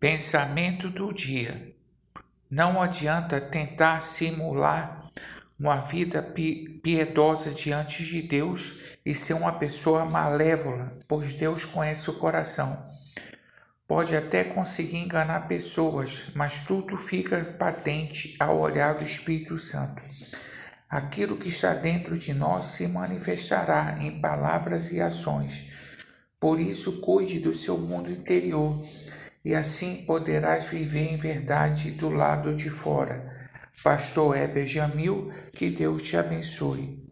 Pensamento do dia. Não adianta tentar simular uma vida piedosa diante de Deus e ser uma pessoa malévola, pois Deus conhece o coração. Pode até conseguir enganar pessoas, mas tudo fica patente ao olhar do Espírito Santo. Aquilo que está dentro de nós se manifestará em palavras e ações. Por isso, cuide do seu mundo interior e assim poderás viver em verdade do lado de fora. Pastor Heber Jamil, que Deus te abençoe.